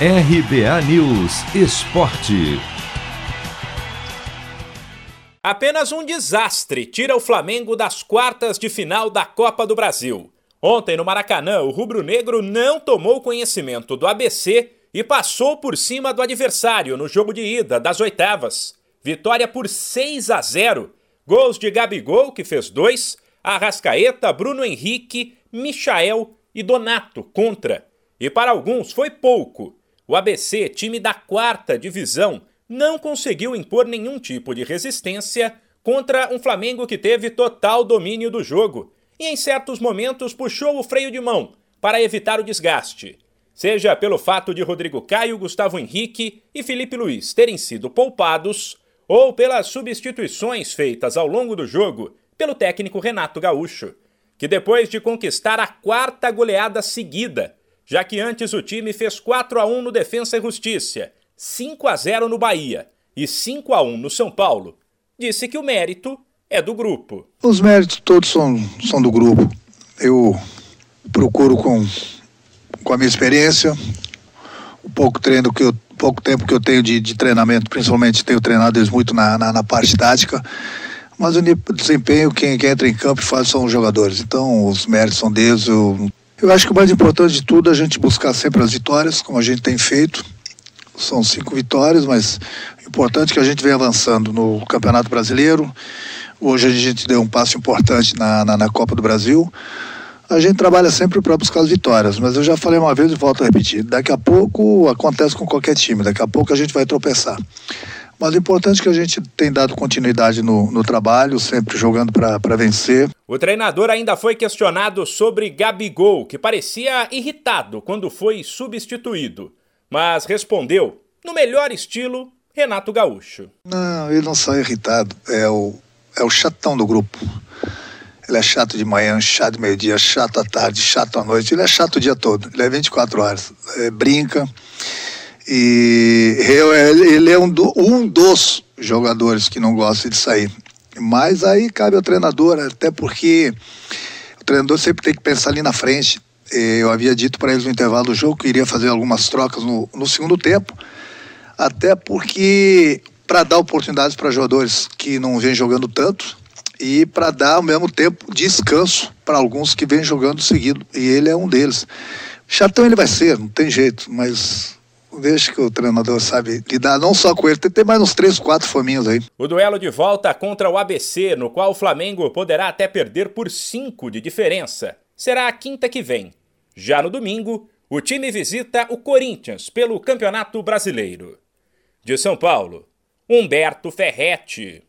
RBA News Esporte. Apenas um desastre tira o Flamengo das quartas de final da Copa do Brasil. Ontem no Maracanã, o rubro-negro não tomou conhecimento do ABC e passou por cima do adversário no jogo de ida das oitavas. Vitória por 6 a 0. Gols de Gabigol, que fez dois, Arrascaeta, Bruno Henrique, Michael e Donato contra. E para alguns foi pouco. O ABC, time da quarta divisão, não conseguiu impor nenhum tipo de resistência contra um Flamengo que teve total domínio do jogo e em certos momentos puxou o freio de mão para evitar o desgaste. Seja pelo fato de Rodrigo Caio, Gustavo Henrique e Felipe Luiz terem sido poupados, ou pelas substituições feitas ao longo do jogo pelo técnico Renato Gaúcho, que depois de conquistar a quarta goleada seguida, já que antes o time fez 4 a 1 no Defensa e Justiça, 5 a 0 no Bahia e 5 a 1 no São Paulo, disse que o mérito é do grupo. Os méritos todos são, são do grupo. Eu procuro com, com a minha experiência, o pouco treino que eu, pouco tempo que eu tenho de, de treinamento, principalmente tenho treinado eles muito na, na, na parte tática, mas o desempenho, quem, quem entra em campo e faz são os jogadores. Então, os méritos são deles. Eu, eu acho que o mais importante de tudo é a gente buscar sempre as vitórias, como a gente tem feito. São cinco vitórias, mas o importante é que a gente vem avançando no Campeonato Brasileiro. Hoje a gente deu um passo importante na, na, na Copa do Brasil. A gente trabalha sempre para buscar as vitórias, mas eu já falei uma vez e volto a repetir. Daqui a pouco acontece com qualquer time, daqui a pouco a gente vai tropeçar. Mas o importante é que a gente tem dado continuidade no, no trabalho, sempre jogando para vencer. O treinador ainda foi questionado sobre Gabigol, que parecia irritado quando foi substituído, mas respondeu, no melhor estilo, Renato Gaúcho. Não, ele não sai irritado, é o, é o chatão do grupo. Ele é chato de manhã, chato de meio-dia, chato à tarde, chato à noite. Ele é chato o dia todo. Ele é 24 horas. É, brinca. E ele é um, do, um dos jogadores que não gosta de sair. Mas aí cabe ao treinador, até porque o treinador sempre tem que pensar ali na frente. Eu havia dito para eles no intervalo do jogo que iria fazer algumas trocas no, no segundo tempo, até porque para dar oportunidades para jogadores que não vêm jogando tanto e para dar ao mesmo tempo descanso para alguns que vêm jogando seguido. E ele é um deles. Chatão ele vai ser, não tem jeito, mas Vejo que o treinador sabe lidar não só com ele, tem, mais uns três, quatro fominhos aí. O duelo de volta contra o ABC, no qual o Flamengo poderá até perder por cinco de diferença, será a quinta que vem. Já no domingo, o time visita o Corinthians pelo Campeonato Brasileiro. De São Paulo, Humberto Ferretti.